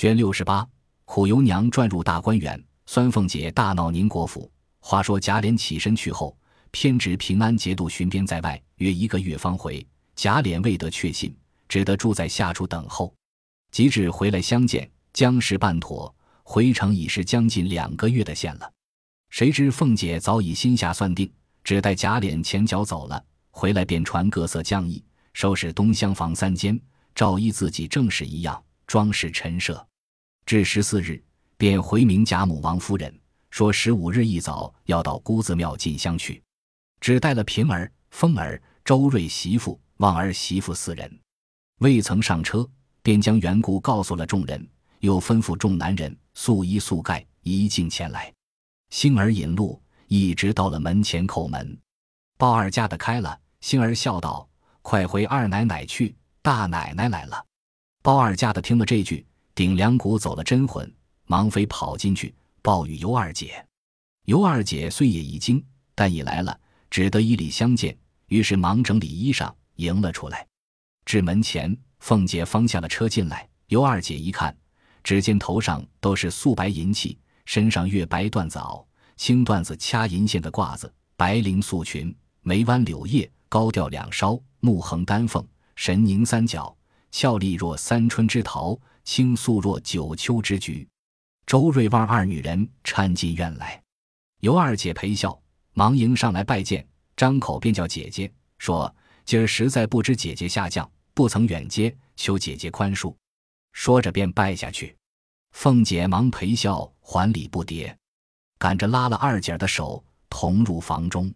卷六十八，苦油娘转入大观园，酸凤姐大闹宁国府。话说贾琏起身去后，偏执平安节度巡边在外，约一个月方回。贾琏未得确信，只得住在下处等候。及至回来相见，将事办妥，回城已是将近两个月的限了。谁知凤姐早已心下算定，只待贾琏前脚走了，回来便传各色匠役，收拾东厢房三间，照依自己正室一样装饰陈设。至十四日，便回明贾母、王夫人，说十五日一早要到姑子庙进香去，只带了平儿、凤儿、周瑞媳妇、旺儿媳妇四人，未曾上车，便将缘故告诉了众人，又吩咐众男人素衣素盖，一径前来。星儿引路，一直到了门前叩门，鲍二家的开了。星儿笑道：“快回二奶奶去，大奶奶来了。”鲍二家的听了这句，顶梁骨走了真魂，忙飞跑进去报与尤二姐。尤二姐虽也已惊，但已来了，只得以礼相见。于是忙整理衣裳，迎了出来。至门前，凤姐方下了车进来。尤二姐一看，只见头上都是素白银器。身上月白缎子袄，青缎子掐银线的褂子，白绫素裙，眉弯柳叶，高吊两梢，目横丹凤，神凝三角，俏丽若三春之桃，轻素若九秋之菊。周瑞旺二女人搀进院来，尤二姐陪笑，忙迎上来拜见，张口便叫姐姐，说今儿实在不知姐姐下降，不曾远接，求姐姐宽恕。说着便拜下去。凤姐忙陪笑，还礼不迭，赶着拉了二姐的手，同入房中。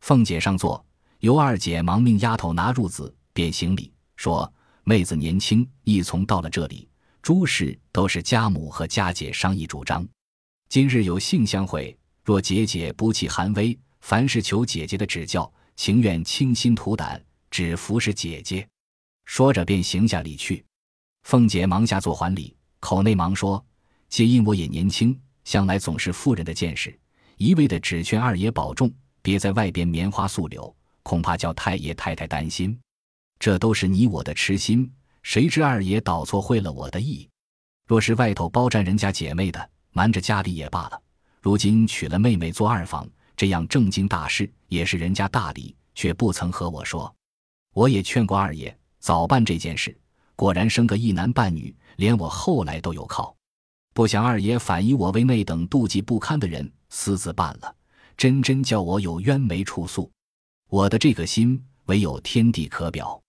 凤姐上座，尤二姐忙命丫头拿褥子，便行礼，说：“妹子年轻，一从到了这里，诸事都是家母和家姐商议主张。今日有幸相会，若姐姐不弃寒微，凡事求姐姐的指教，情愿倾心吐胆，只服侍姐姐。”说着便行下礼去。凤姐忙下座还礼。口内忙说：“皆因我也年轻，向来总是妇人的见识，一味的只劝二爷保重，别在外边棉花素柳，恐怕叫太爷太太担心。这都是你我的痴心，谁知二爷倒错会了我的意。若是外头包占人家姐妹的，瞒着家里也罢了。如今娶了妹妹做二房，这样正经大事也是人家大礼，却不曾和我说。我也劝过二爷早办这件事，果然生个一男半女。”连我后来都有靠，不想二爷反以我为那等妒忌不堪的人私自办了，真真叫我有冤没处诉。我的这个心唯有天地可表，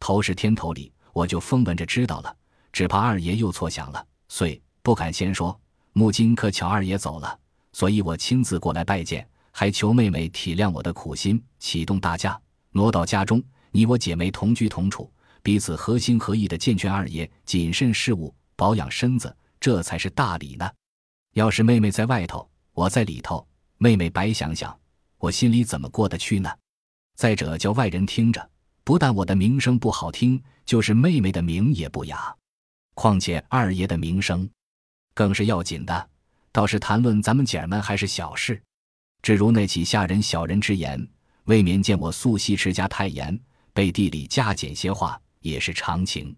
头是天头里，我就风闻着知道了，只怕二爷又错想了，遂不敢先说。木今可巧二爷走了，所以我亲自过来拜见，还求妹妹体谅我的苦心，启动大驾，挪到家中，你我姐妹同居同处。彼此合心合意的健劝二爷谨慎事务，保养身子，这才是大礼呢。要是妹妹在外头，我在里头，妹妹白想想，我心里怎么过得去呢？再者叫外人听着，不但我的名声不好听，就是妹妹的名也不雅。况且二爷的名声，更是要紧的。倒是谈论咱们姐儿们还是小事，只如那起下人小人之言，未免见我素习持家太严，背地里加减些话。也是常情，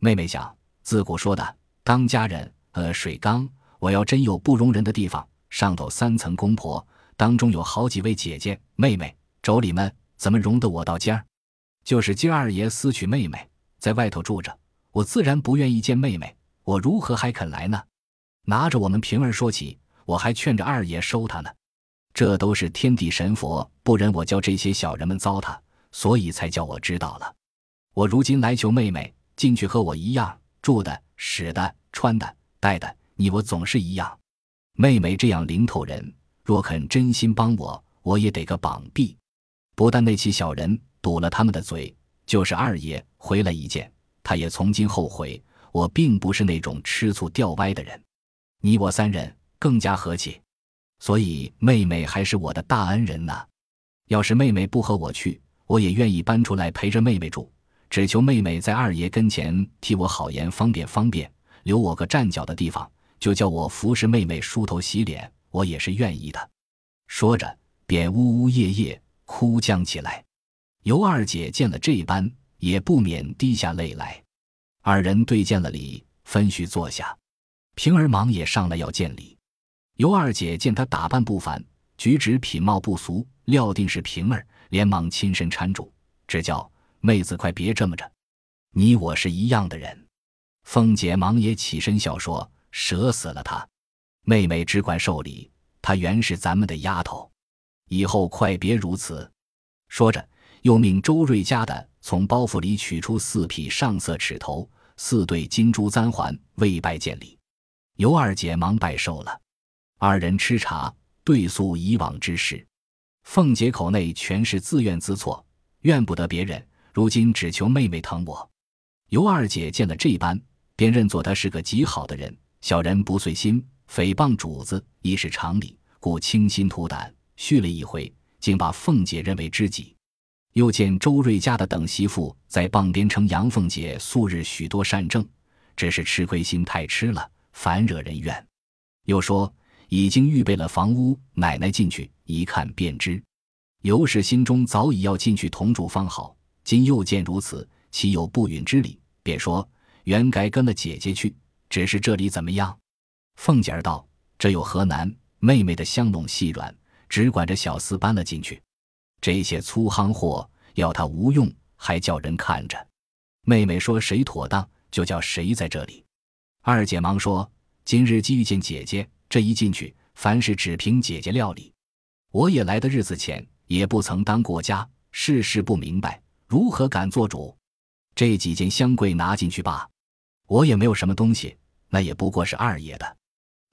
妹妹想，自古说的当家人，呃，水缸，我要真有不容人的地方，上头三层公婆，当中有好几位姐姐、妹妹、妯娌们，怎么容得我到尖儿？就是今二爷私娶妹妹，在外头住着，我自然不愿意见妹妹，我如何还肯来呢？拿着我们平儿说起，我还劝着二爷收她呢，这都是天地神佛不忍我教这些小人们糟蹋，所以才叫我知道了。我如今来求妹妹进去和我一样住的、使的、穿的、戴的，你我总是一样。妹妹这样灵头人，若肯真心帮我，我也得个绑臂。不但那起小人堵了他们的嘴，就是二爷回来一见，他也从今后悔。我并不是那种吃醋掉歪的人，你我三人更加和气，所以妹妹还是我的大恩人呢。要是妹妹不和我去，我也愿意搬出来陪着妹妹住。只求妹妹在二爷跟前替我好言方便方便，留我个站脚的地方，就叫我服侍妹妹梳头洗脸，我也是愿意的。说着，便呜呜咽咽哭将起来。尤二姐见了这般，也不免滴下泪来。二人对见了礼，分须坐下。平儿忙也上来要见礼。尤二姐见她打扮不凡，举止品貌不俗，料定是平儿，连忙亲身搀住，只叫妹子快别这么着，你我是一样的人。凤姐忙也起身笑说：“折死了她，妹妹只管受礼，她原是咱们的丫头，以后快别如此。”说着，又命周瑞家的从包袱里取出四匹上色尺头、四对金珠簪环，为拜见礼。尤二姐忙拜寿了。二人吃茶，对诉以往之事。凤姐口内全是自怨自错，怨不得别人，如今只求妹妹疼我。尤二姐见了这般，便认作他是个极好的人，小人不遂心，诽谤主子亦是常理，故倾心吐胆续了一回，竟把凤姐认为知己。又见周瑞家的等媳妇在傍边称杨凤姐素日许多善政，只是吃亏心太吃了，烦惹人怨。又说。已经预备了房屋，奶奶进去一看便知。尤氏心中早已要进去同住方好，今又见如此，岂有不允之理？便说原该跟了姐姐去，只是这里怎么样？凤姐儿道：“这有何难？妹妹的香浓细软，只管着小厮搬了进去。这些粗夯货要他无用，还叫人看着。妹妹说谁妥当，就叫谁在这里。”二姐忙说：“今日既遇见姐姐。”这一进去，凡事只凭姐姐料理。我也来的日子浅，也不曾当过家，事事不明白，如何敢做主？这几件香柜拿进去吧。我也没有什么东西，那也不过是二爷的。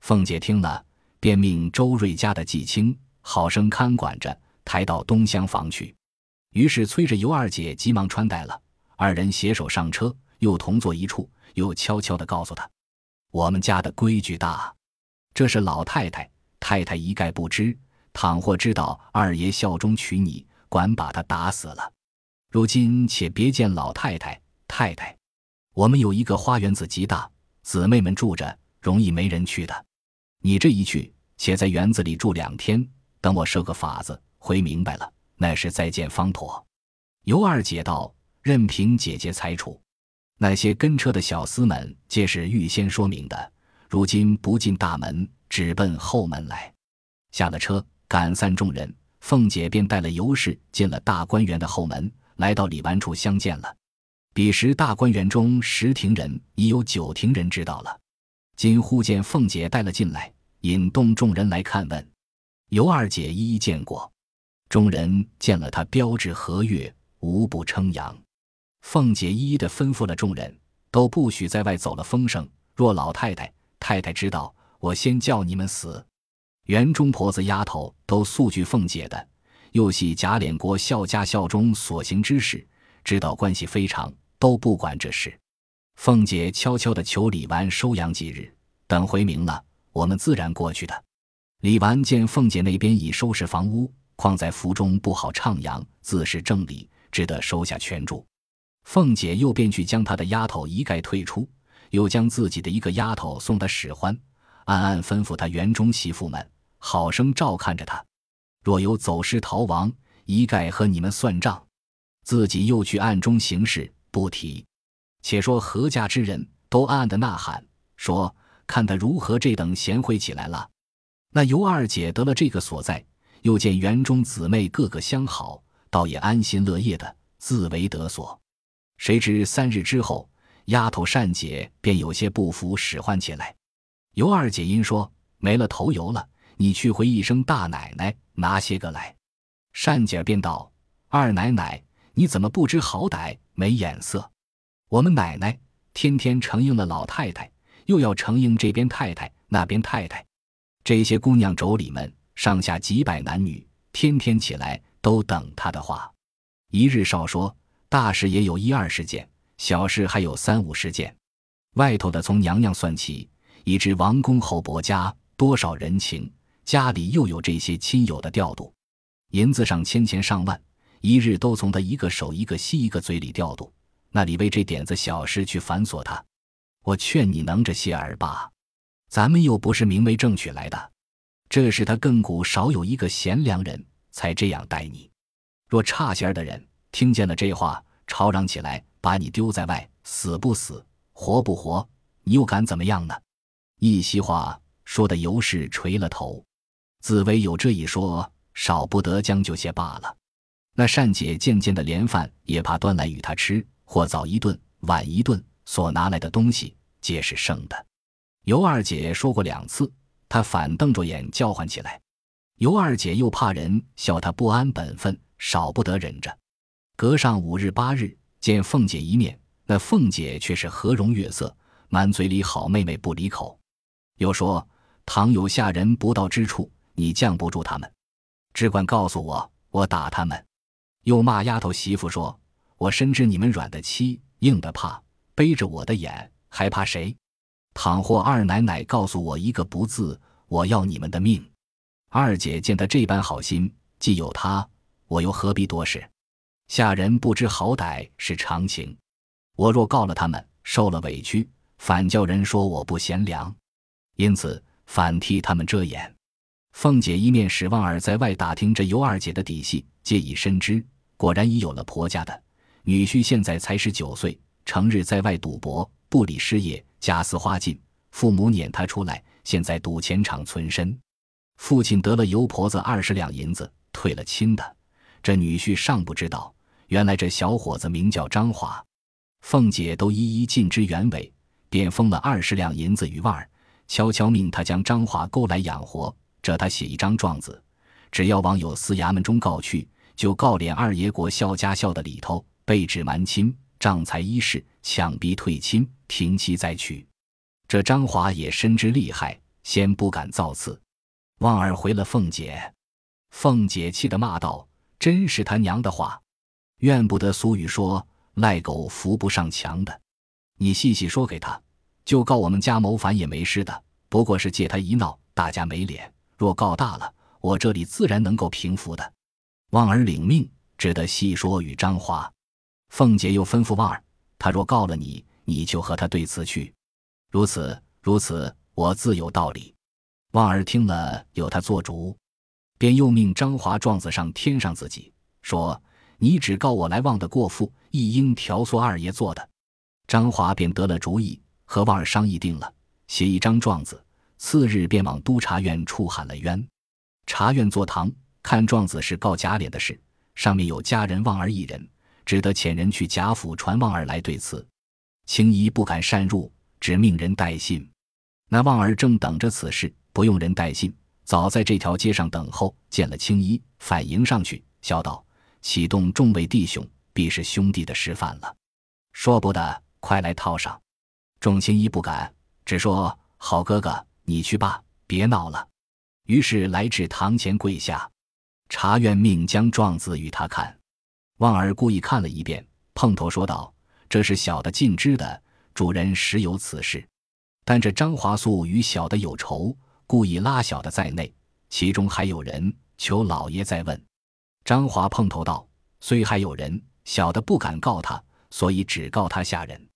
凤姐听了，便命周瑞家的季青好生看管着，抬到东厢房去。于是催着尤二姐急忙穿戴了，二人携手上车，又同坐一处，又悄悄地告诉他：我们家的规矩大。这是老太太，太太一概不知。倘或知道二爷效忠娶你，管把他打死了。如今且别见老太太、太太，我们有一个花园子极大，姊妹们住着，容易没人去的。你这一去，且在园子里住两天，等我设个法子，回明白了，那是再见方妥。尤二姐道：“任凭姐姐裁处。那些跟车的小厮们，皆是预先说明的。”如今不进大门，只奔后门来。下了车，赶散众人，凤姐便带了尤氏进了大观园的后门，来到李纨处相见了。彼时大观园中十庭人已有九庭人知道了。今忽见凤姐带了进来，引动众人来看问。尤二姐一一见过，众人见了他标致和悦，无不称扬。凤姐一一的吩咐了众人，都不许在外走了风声。若老太太。太太知道，我先叫你们死。园中婆子丫头都素惧凤姐的，又系贾琏国孝家孝中所行之事，知道关系非常，都不管这事。凤姐悄悄的求李纨收养几日，等回明了，我们自然过去的。李纨见凤姐那边已收拾房屋，况在府中不好徜徉，自是正理，只得收下圈住。凤姐又便去将她的丫头一概退出。又将自己的一个丫头送他使唤，暗暗吩咐她园中媳妇们好生照看着他，若有走失逃亡，一概和你们算账。自己又去暗中行事，不提。且说何家之人都暗暗的呐喊，说看他如何这等贤惠起来了。那尤二姐得了这个所在，又见园中姊妹个个相好，倒也安心乐业的，自为得所。谁知三日之后。丫头善姐便有些不服，使唤起来。尤二姐因说没了头油了，你去回一声大奶奶，拿些个来。善姐便道：“二奶奶，你怎么不知好歹，没眼色？我们奶奶天天承应了老太太，又要承应这边太太那边太太，这些姑娘妯娌们上下几百男女，天天起来都等他的话。一日少说，大事也有一二十件。”小事还有三五十件，外头的从娘娘算起，已知王公侯伯家多少人情，家里又有这些亲友的调度，银子上千钱上万，一日都从他一个手一个心一个嘴里调度，那里为这点子小事去繁琐他？我劝你能着些儿吧，咱们又不是名为正娶来的，这是他亘古少有一个贤良人才这样待你，若差些儿的人听见了这话，吵嚷起来。把你丢在外，死不死，活不活，你又敢怎么样呢？一席话说的尤氏垂了头。紫薇有这一说，少不得将就些罢了。那善姐渐渐的连饭也怕端来与他吃，或早一顿晚一顿，所拿来的东西皆是剩的。尤二姐说过两次，她反瞪着眼叫唤起来。尤二姐又怕人笑她不安本分，少不得忍着。隔上五日八日见凤姐一面，那凤姐却是和容悦色，满嘴里好妹妹不离口。又说：倘有下人不到之处，你降不住他们，只管告诉我，我打他们。又骂丫头媳妇说：我深知你们软的欺，硬的怕，背着我的眼还怕谁？倘或二奶奶告诉我一个不字，我要你们的命。二姐见他这般好心，既有他，我又何必多事？下人不知好歹是常情，我若告了他们，受了委屈，反叫人说我不贤良，因此反替他们遮掩。凤姐一面使望儿在外打听着尤二姐的底细，皆已深知，果然已有了婆家的女婿，现在才十九岁，成日在外赌博，不理事业，家私花尽，父母撵他出来，现在赌钱场存身。父亲得了尤婆子二十两银子，退了亲的，这女婿尚不知道。原来这小伙子名叫张华，凤姐都一一尽知原委，便封了二十两银子与腕儿，悄悄命他将张华勾来养活。这他写一张状子，只要往有司衙门中告去，就告敛二爷国孝家孝的里头，被指瞒亲，仗财衣饰，强逼退亲，停妻再娶。这张华也深知厉害，先不敢造次。望儿回了凤姐，凤姐气得骂道：“真是他娘的话！”怨不得苏雨说“赖狗扶不上墙”的，你细细说给他，就告我们家谋反也没事的，不过是借他一闹，大家没脸。若告大了，我这里自然能够平复的。望儿领命，只得细说与张华。凤姐又吩咐望儿，他若告了你，你就和他对词去。如此如此，我自有道理。望儿听了，有他做主，便又命张华状子上添上自己，说。你只告我来望的过父，亦应调唆二爷做的。张华便得了主意，和望儿商议定了，写一张状子，次日便往督察院处喊了冤。察院坐堂看状子是告贾琏的事，上面有家人望儿一人，只得遣人去贾府传望儿来对词。青衣不敢擅入，只命人带信。那望儿正等着此事，不用人带信，早在这条街上等候，见了青衣，反迎上去，笑道。启动众位弟兄，必是兄弟的示范了。说不得，快来套上。众青衣不敢，只说：“好哥哥，你去吧，别闹了。”于是来至堂前跪下。查院命将状子与他看。望儿故意看了一遍，碰头说道：“这是小的尽知的，主人实有此事。但这张华素与小的有仇，故意拉小的在内，其中还有人，求老爷再问。”张华碰头道：“虽还有人，小的不敢告他，所以只告他下人。”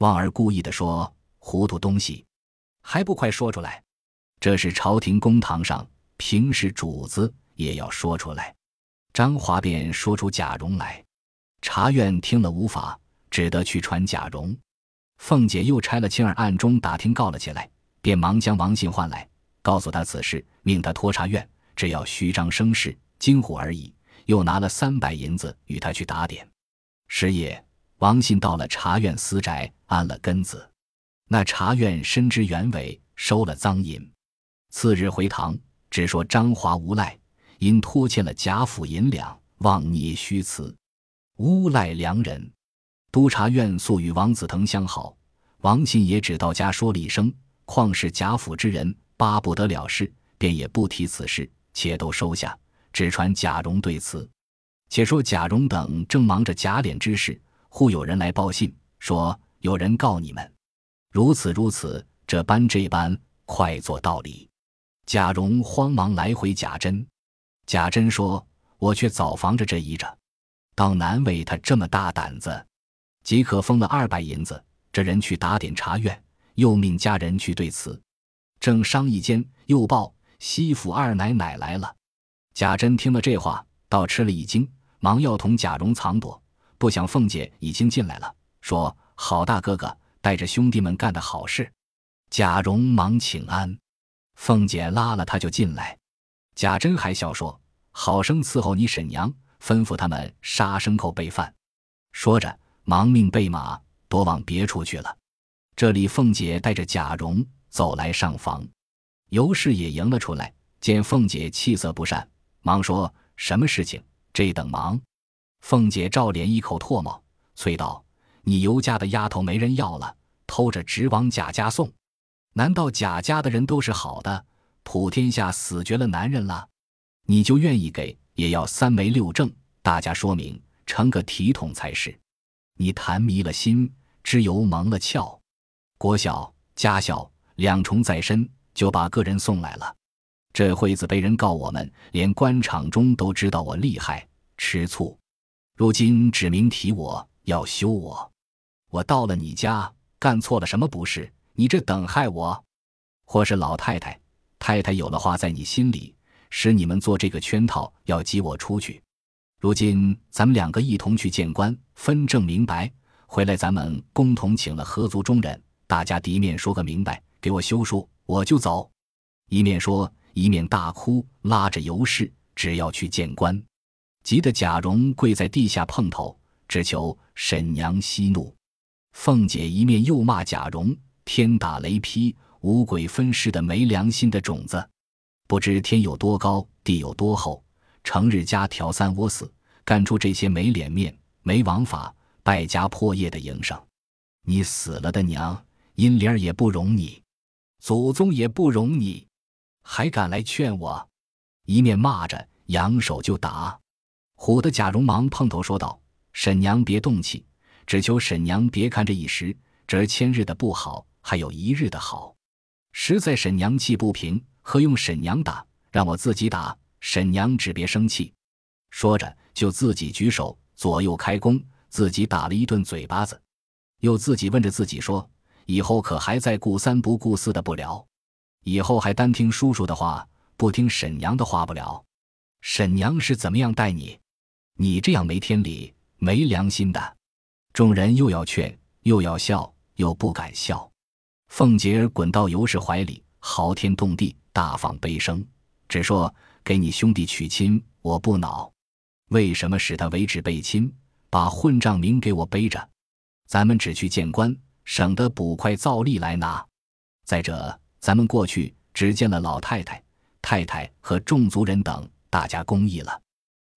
望儿故意的说：“糊涂东西，还不快说出来！这是朝廷公堂上，平时主子也要说出来。”张华便说出贾蓉来。茶院听了无法，只得去传贾蓉。凤姐又拆了青儿暗中打听告了起来，便忙将王信唤来，告诉他此事，命他托茶院，只要虚张声势，惊唬而已。又拿了三百银子与他去打点。时夜，王信到了茶院私宅，安了根子。那茶院深知原委，收了赃银。次日回堂，只说张华无赖，因拖欠了贾府银两，妄捏虚词，诬赖良人。督察院素与王子腾相好，王信也只到家说了一声，况是贾府之人，巴不得了事，便也不提此事，且都收下。只传贾蓉对词，且说贾蓉等正忙着贾琏之事，忽有人来报信，说有人告你们，如此如此，这般这般，快做道理。贾蓉慌忙来回贾珍，贾珍说：“我却早防着这一着，倒难为他这么大胆子，即可封了二百银子。这人去打点茶院，又命家人去对词。正商议间，又报西府二奶奶来了。”贾珍听了这话，倒吃了一惊，忙要同贾蓉藏躲。不想凤姐已经进来了，说：“好大哥哥带着兄弟们干的好事。”贾蓉忙请安，凤姐拉了他就进来。贾珍还笑说：“好生伺候你婶娘，吩咐他们杀牲口备饭。”说着，忙命备马，躲往别处去了。这里，凤姐带着贾蓉走来上房，尤氏也迎了出来，见凤姐气色不善，忙说：“什么事情？这等忙？”凤姐照脸一口唾沫，催道：“你尤家的丫头没人要了，偷着直往贾家送。难道贾家的人都是好的？”普天下死绝了男人了，你就愿意给，也要三媒六证，大家说明，成个体统才是。你谈迷了心，知由蒙了窍，国小家小两重在身，就把个人送来了。这会子被人告我们，连官场中都知道我厉害，吃醋。如今指名提我要休我，我到了你家，干错了什么不是？你这等害我，或是老太太？太太有了话在你心里，使你们做这个圈套，要挤我出去。如今咱们两个一同去见官，分证明白，回来咱们共同请了合族中人，大家敌面说个明白，给我休书，我就走。一面说，一面大哭，拉着尤氏，只要去见官，急得贾蓉跪在地下碰头，只求沈娘息怒。凤姐一面又骂贾蓉天打雷劈。五鬼分尸的没良心的种子，不知天有多高，地有多厚，成日家挑三窝四，干出这些没脸面、没王法、败家破业的营生。你死了的娘，阴灵儿也不容你，祖宗也不容你，还敢来劝我？一面骂着，扬手就打，唬得贾蓉忙碰头说道：“沈娘别动气，只求沈娘别看这一时，这千日的不好，还有一日的好。”实在沈娘气不平，何用沈娘打？让我自己打。沈娘只别生气。说着，就自己举手左右开弓，自己打了一顿嘴巴子，又自己问着自己说：“以后可还在顾三不顾四的不了？以后还单听叔叔的话，不听沈娘的话不了？沈娘是怎么样待你？你这样没天理、没良心的！”众人又要劝，又要笑，又不敢笑。凤姐儿滚到尤氏怀里，嚎天动地，大放悲声，只说：“给你兄弟娶亲，我不恼。为什么使他为止背亲，把混账名给我背着？咱们只去见官，省得捕快造例来拿。再者，咱们过去只见了老太太、太太和众族人等，大家公议了。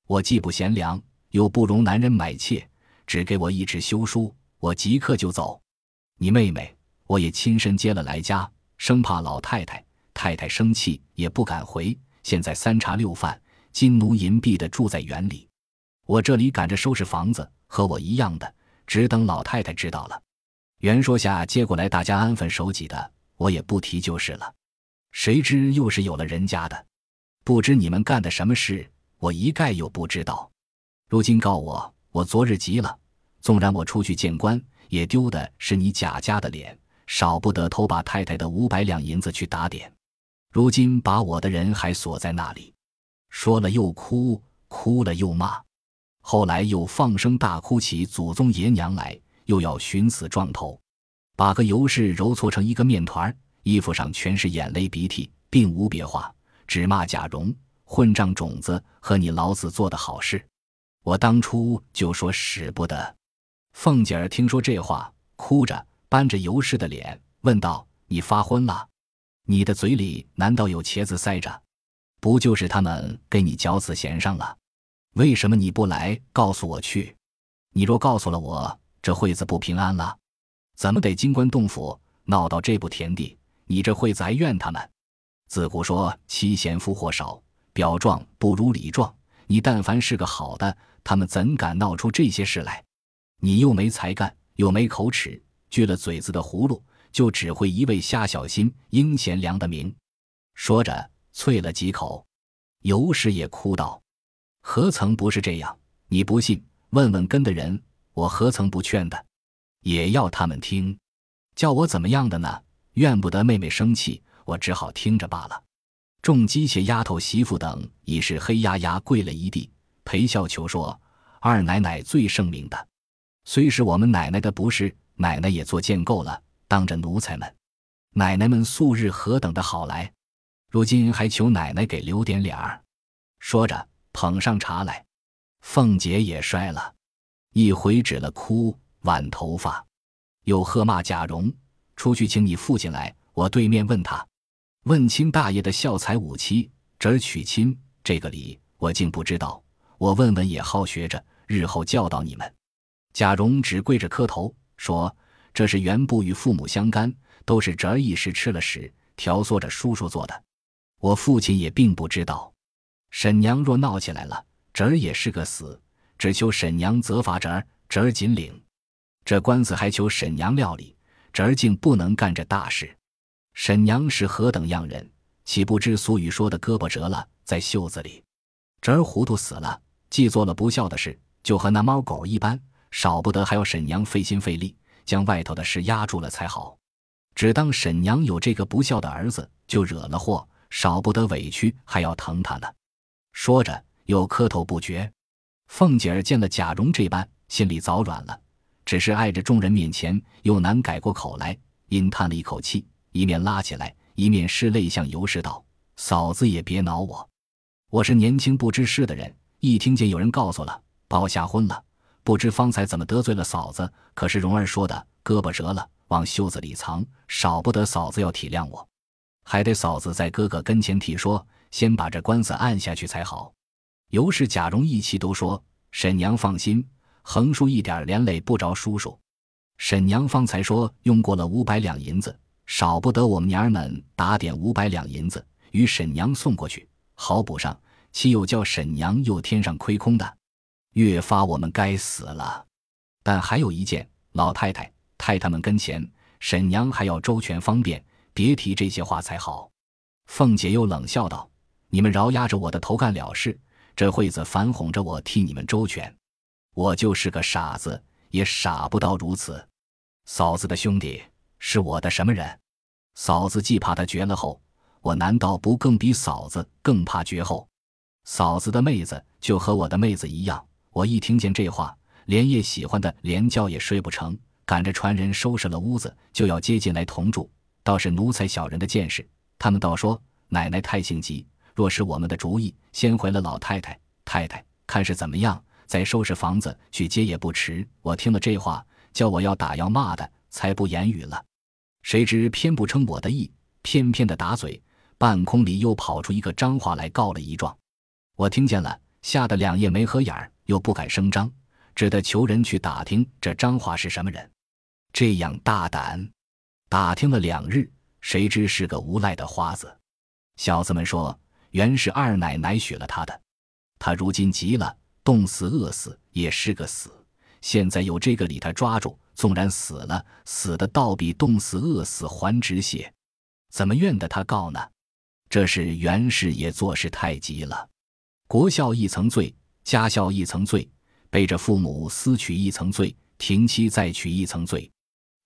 我既不贤良，又不容男人买妾，只给我一纸休书，我即刻就走。你妹妹。”我也亲身接了来家，生怕老太太、太太生气，也不敢回。现在三茶六饭、金奴银币的住在园里，我这里赶着收拾房子，和我一样的，只等老太太知道了。袁说下接过来，大家安分守己的，我也不提就是了。谁知又是有了人家的，不知你们干的什么事，我一概又不知道。如今告我，我昨日急了，纵然我出去见官，也丢的是你贾家的脸。少不得偷把太太的五百两银子去打点，如今把我的人还锁在那里，说了又哭，哭了又骂，后来又放声大哭起祖宗爷娘来，又要寻死撞头，把个尤氏揉搓成一个面团衣服上全是眼泪鼻涕，并无别话，只骂贾蓉混账种子和你老子做的好事，我当初就说使不得。凤姐儿听说这话，哭着。扳着尤氏的脸，问道：“你发昏了？你的嘴里难道有茄子塞着？不就是他们给你绞死弦上了？为什么你不来告诉我去？你若告诉了我，这会子不平安了。怎么得金官洞府闹到这步田地？你这会子还怨他们？自古说妻贤夫祸少，表状不如里状。你但凡是个好的，他们怎敢闹出这些事来？你又没才干，又没口齿。”锯了嘴子的葫芦，就只会一味瞎小心应贤良的名。说着，啐了几口。尤氏也哭道：“何曾不是这样？你不信，问问跟的人，我何曾不劝的？也要他们听，叫我怎么样的呢？怨不得妹妹生气，我只好听着罢了。”众姬妾、丫头、媳妇等已是黑压压跪了一地，陪笑求说：“二奶奶最圣明的，虽是我们奶奶的不是。”奶奶也做见够了，当着奴才们，奶奶们素日何等的好来，如今还求奶奶给留点脸儿。说着，捧上茶来。凤姐也摔了，一回止了哭，挽头发，又喝骂贾蓉：“出去请你父亲来。”我对面问他：“问亲大爷的孝才五妻，侄儿娶亲，这个理我竟不知道。我问问也好学着，日后教导你们。”贾蓉只跪着磕头说：“这是原不与父母相干，都是侄儿一时吃了屎，调唆着叔叔做的。我父亲也并不知道。沈娘若闹起来了。”侄儿也是个死，只求沈娘责罚侄儿，侄儿紧领。这官司还求沈娘料理，侄儿竟不能干这大事。沈娘是何等样人，岂不知俗语说的胳膊折了在袖子里？侄儿糊涂死了，既做了不孝的事，就和那猫狗一般，少不得还要沈娘费心费力将外头的事压住了才好。只当沈娘有这个不孝的儿子，就惹了祸，少不得委屈，还要疼他呢。说着。又磕头不绝，凤姐儿见了贾蓉这般，心里早软了，只是碍着众人面前，又难改过口来，阴叹了一口气，一面拉起来，一面拭泪向尤氏道：“嫂子也别恼我，我是年轻不知事的人，一听见有人告诉了，把我吓昏了，不知方才怎么得罪了嫂子。可是蓉儿说的，胳膊折了往袖子里藏，少不得嫂子要体谅我，还得嫂子在哥哥跟前替说，先把这官司按下去才好。”尤氏、贾蓉一齐都说：“沈娘放心，横竖一点连累不着叔叔。”沈娘方才说用过了五百两银子，少不得我们娘儿们打点五百两银子与沈娘送过去，好补上。岂有叫沈娘又添上亏空的？越发我们该死了。但还有一件，老太太、太太们跟前，沈娘还要周全方便，别提这些话才好。凤姐又冷笑道：“你们饶压着我的头干了事。”这会子反哄着我替你们周全，我就是个傻子，也傻不到如此。嫂子的兄弟是我的什么人？嫂子既怕他绝了后，我难道不更比嫂子更怕绝后？嫂子的妹子就和我的妹子一样。我一听见这话，连夜喜欢的连觉也睡不成，赶着传人收拾了屋子，就要接进来同住。倒是奴才小人的见识，他们倒说奶奶太性急。若是我们的主意，先回了老太太、太太，看是怎么样，再收拾房子去接也不迟。我听了这话，叫我要打要骂的，才不言语了。谁知偏不称我的意，偏偏的打嘴，半空里又跑出一个张华来告了一状。我听见了，吓得两夜没合眼儿，又不敢声张，只得求人去打听这张华是什么人。这样大胆，打听了两日，谁知是个无赖的花子。小子们说。原是二奶奶许了他的，他如今急了，冻死饿死也是个死。现在有这个理他抓住，纵然死了，死的倒比冻死饿死还值些。怎么怨得他告呢？这是袁氏也做事太急了，国孝一层罪，家孝一层罪，背着父母私娶一层罪，停妻再娶一层罪。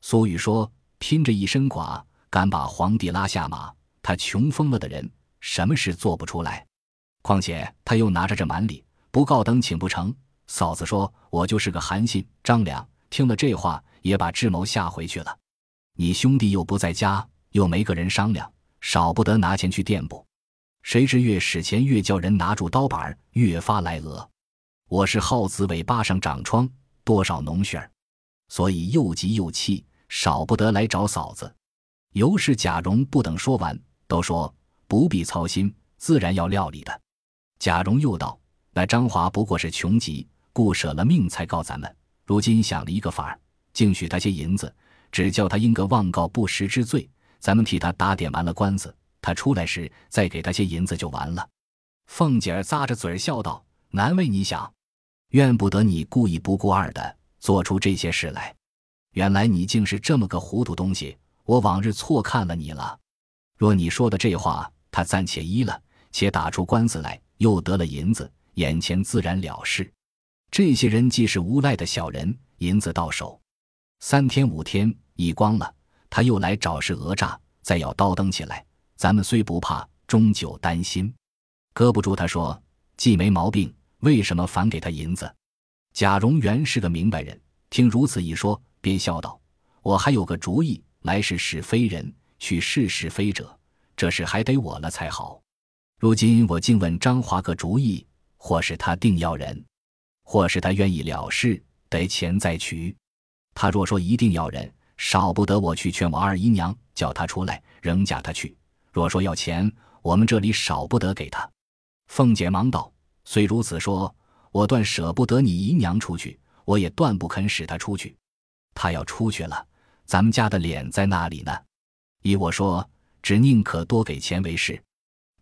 俗语说：拼着一身剐，敢把皇帝拉下马。他穷疯了的人。什么事做不出来？况且他又拿着这满礼，不告等请不成。嫂子说：“我就是个韩信。”张良听了这话，也把智谋吓回去了。你兄弟又不在家，又没个人商量，少不得拿钱去垫补。谁知越使钱，越叫人拿住刀板，越发来讹。我是耗子尾巴上长疮，多少脓血儿，所以又急又气，少不得来找嫂子。尤氏、贾蓉不等说完，都说。不必操心，自然要料理的。贾蓉又道：“那张华不过是穷急，故舍了命才告咱们。如今想了一个法儿，竟许他些银子，只叫他因个妄告不实之罪，咱们替他打点完了官司，他出来时再给他些银子就完了。”凤姐儿咂着嘴笑道：“难为你想，怨不得你故意不顾二的做出这些事来。原来你竟是这么个糊涂东西，我往日错看了你了。若你说的这话。”他暂且依了，且打出官司来，又得了银子，眼前自然了事。这些人既是无赖的小人，银子到手，三天五天一光了，他又来找事讹诈，再要刀登起来，咱们虽不怕，终究担心。搁不住他说，既没毛病，为什么反给他银子？贾蓉原是个明白人，听如此一说，便笑道：“我还有个主意，来是使非人，去是是非者，这事还得我了才好。如今我竟问张华个主意，或是他定要人，或是他愿意了事，得钱再取。他若说一定要人，少不得我去劝我二姨娘，叫他出来，仍嫁他去。若说要钱，我们这里少不得给他。凤姐忙道：“虽如此说，我断舍不得你姨娘出去，我也断不肯使她出去。她要出去了，咱们家的脸在那里呢？依我说，只宁可多给钱为是。”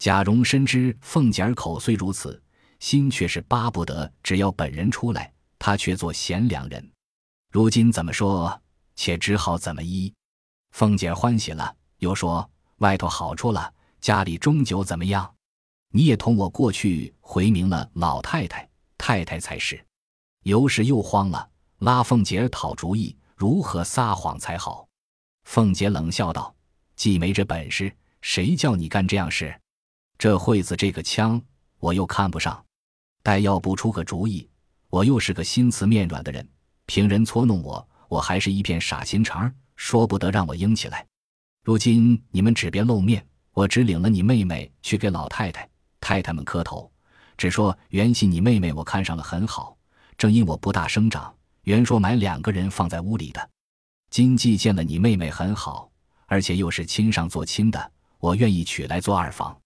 贾蓉深知凤姐儿口虽如此，心却是巴不得只要本人出来，他却做贤良人。如今怎么说，且只好怎么依。凤姐欢喜了，又说：“外头好处了，家里终究怎么样？你也同我过去回明了老太太、太太才是。”尤氏又慌了，拉凤姐儿讨主意，如何撒谎才好？凤姐冷笑道：“既没这本事，谁叫你干这样事？”这惠子这个腔，我又看不上。待要不出个主意，我又是个心慈面软的人，凭人搓弄我，我还是一片傻心肠，说不得让我硬起来。如今你们只别露面，我只领了你妹妹去给老太太、太太们磕头，只说原系你妹妹我看上了很好，正因我不大生长，原说买两个人放在屋里的。今既见了你妹妹很好，而且又是亲上做亲的，我愿意娶来做二房。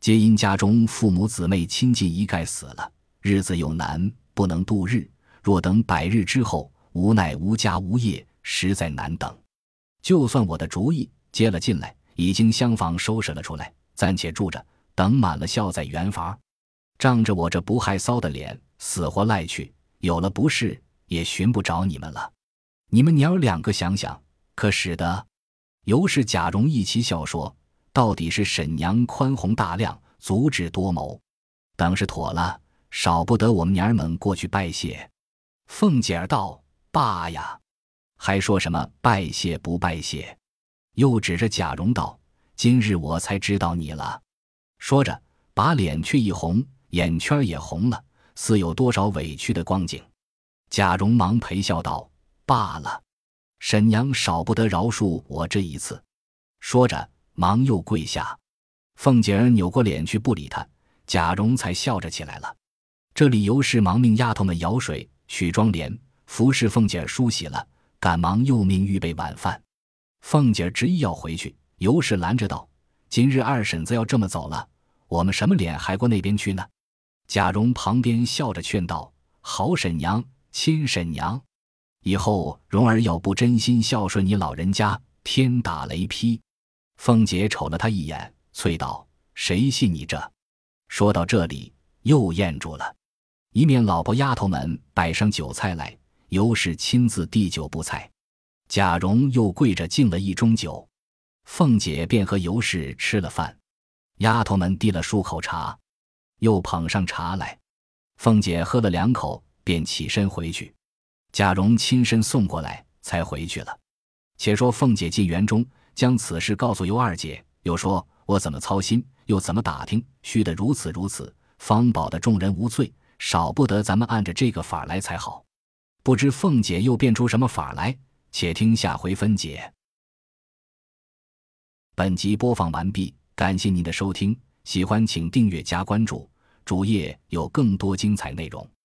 皆因家中父母姊妹亲近一概死了，日子又难，不能度日。若等百日之后，无奈无家无业，实在难等。就算我的主意接了进来，已经厢房收拾了出来，暂且住着，等满了孝在原房。仗着我这不害臊的脸，死活赖去，有了不是，也寻不着你们了。你们娘儿两个想想，可使得？尤氏、贾蓉一齐笑说。到底是沈娘宽宏大量，足智多谋，等是妥了，少不得我们娘儿们过去拜谢。凤姐儿道：“爸呀，还说什么拜谢不拜谢？”又指着贾蓉道：“今日我才知道你了。”说着，把脸却一红，眼圈也红了，似有多少委屈的光景。贾蓉忙陪笑道：“罢了，沈娘少不得饶恕我这一次。”说着。忙又跪下，凤姐儿扭过脸去不理他，贾蓉才笑着起来了。这里尤氏忙命丫头们舀水、取妆奁，服侍凤姐儿梳洗了，赶忙又命预备晚饭。凤姐执意要回去，尤氏拦着道：“今日二婶子要这么走了，我们什么脸还过那边去呢？”贾蓉旁边笑着劝道：“好婶娘，亲婶娘，以后蓉儿要不真心孝顺你老人家，天打雷劈。”凤姐瞅了他一眼，催道：“谁信你这？”说到这里，又咽住了。一面老婆丫头们摆上酒菜来，尤氏亲自递酒布菜，贾蓉又跪着敬了一盅酒，凤姐便和尤氏吃了饭。丫头们递了数口茶，又捧上茶来。凤姐喝了两口，便起身回去。贾蓉亲身送过来，才回去了。且说凤姐进园中。将此事告诉尤二姐，又说：“我怎么操心，又怎么打听，虚的如此如此，方保的众人无罪，少不得咱们按着这个法来才好。”不知凤姐又变出什么法来？且听下回分解。本集播放完毕，感谢您的收听，喜欢请订阅加关注，主页有更多精彩内容。